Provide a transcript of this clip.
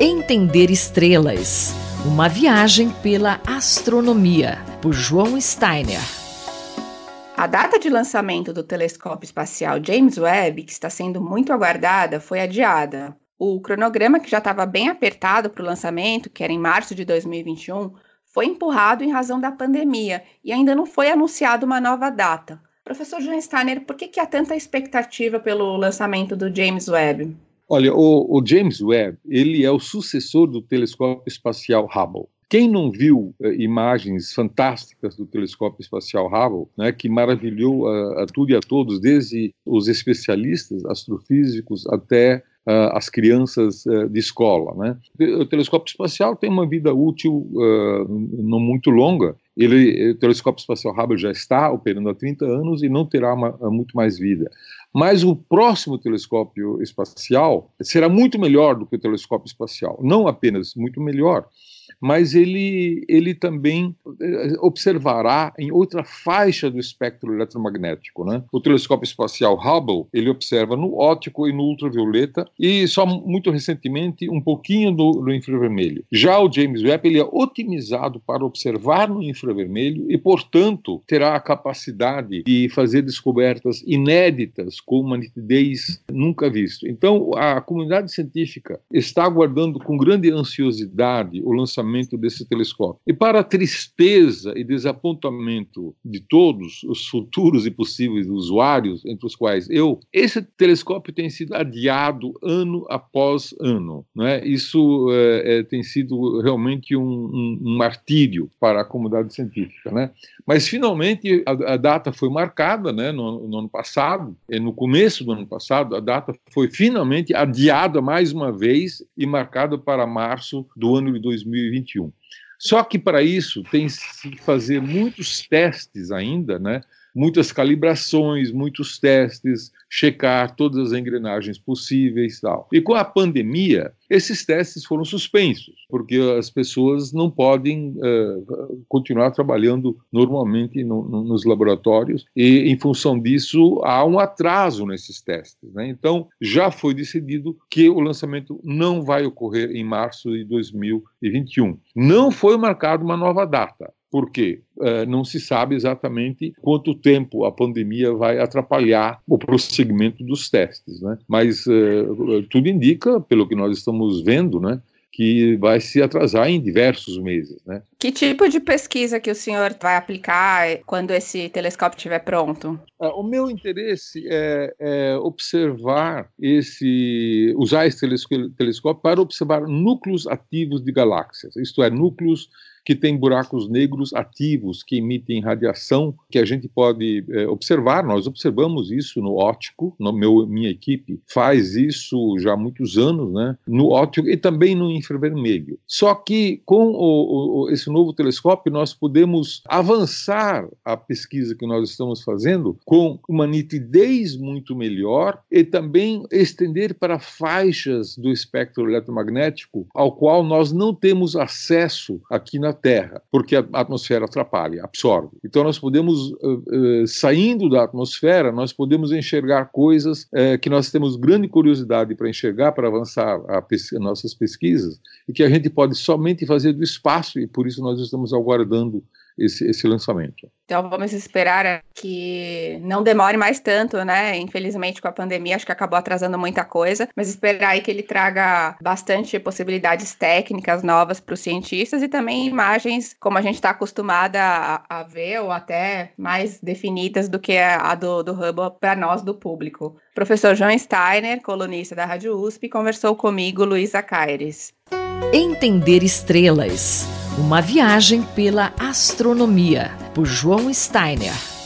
Entender Estrelas. Uma viagem pela astronomia, por João Steiner. A data de lançamento do telescópio espacial James Webb, que está sendo muito aguardada, foi adiada. O cronograma, que já estava bem apertado para o lançamento, que era em março de 2021, foi empurrado em razão da pandemia e ainda não foi anunciada uma nova data. Professor João Steiner, por que, que há tanta expectativa pelo lançamento do James Webb? Olha, o, o, James Webb, ele é o sucessor do telescópio espacial Hubble. Quem não viu eh, imagens fantásticas do telescópio espacial Hubble, né, que maravilhou a, a tudo e a todos, desde os especialistas astrofísicos até uh, as crianças uh, de escola. Né? O telescópio espacial tem uma vida útil uh, não muito longa. Ele, o telescópio espacial Hubble já está operando há 30 anos e não terá uma, muito mais vida. Mas o próximo telescópio espacial será muito melhor do que o telescópio espacial. Não apenas muito melhor, mas ele, ele também eh, observará em outra faixa do espectro eletromagnético. Né? O telescópio espacial Hubble ele observa no óptico e no ultravioleta e só muito recentemente um pouquinho no, infravermelho. Já o James Webb ele é otimizado para observar no infravermelho e, portanto, terá a capacidade de fazer descobertas inéditas com uma nitidez nunca vista. Então, a comunidade científica está aguardando com grande ansiosidade o lançamento lançamento desse telescópio. E para a tristeza e desapontamento de todos os futuros e possíveis usuários, entre os quais eu, esse telescópio tem sido adiado ano após ano. Né? Isso é, é, tem sido realmente um, um, um, martírio para a comunidade científica. Né? Mas, finalmente, a, a data foi marcada né, no, no ano passado, no começo do ano passado, a data foi finalmente adiada mais uma vez e marcada para março do ano de 2020. 2021. Só que para isso tem que fazer muitos testes ainda, né? Muitas calibrações, muitos testes, checar todas as engrenagens possíveis tal. E com a pandemia, esses testes foram suspensos, porque as pessoas não podem uh, continuar trabalhando normalmente no, no, nos laboratórios, e em função disso há um atraso nesses testes. Né? Então, já foi decidido que o lançamento não vai ocorrer em março de 2021. Não foi marcada uma nova data. Porque uh, não se sabe exatamente quanto tempo a pandemia vai atrapalhar o prosseguimento dos testes, né? Mas uh, tudo indica, pelo que nós estamos vendo, né, que vai se atrasar em diversos meses, né? Que tipo de pesquisa que o senhor vai aplicar quando esse telescópio estiver pronto? Ah, o meu interesse é, é, observar esse, usar esse telescópio para observar núcleos ativos de galáxias, isto é, núcleos que tem buracos negros ativos que emitem radiação que a gente pode é, observar. Nós observamos isso no óptico, no meu, minha equipe faz isso já há muitos anos, né? No óptico e também no infravermelho. Só que com o, o, esse novo telescópio nós podemos avançar a pesquisa que nós estamos fazendo com uma nitidez muito melhor e também estender para faixas do espectro eletromagnético ao qual nós não temos acesso aqui na Terra, porque a atmosfera atrapalha, absorve. Então nós podemos, uh, uh, saindo da atmosfera, nós podemos enxergar coisas uh, que nós temos grande curiosidade para enxergar, para avançar a pes nossas pesquisas, e que a gente pode somente fazer do espaço, e por isso nós estamos aguardando esse, esse lançamento. Então vamos esperar que não demore mais tanto, né? Infelizmente com a pandemia acho que acabou atrasando muita coisa, mas esperar aí que ele traga bastante possibilidades técnicas novas para os cientistas e também imagens como a gente está acostumada a, a, ver ou até mais definidas do que a, a do, do Hubble para nós do público. professor João Steiner, colunista da Rádio USP, conversou comigo, Luísa Caires. Entender estrelas. Uma viagem pela astronomia, por João Steiner.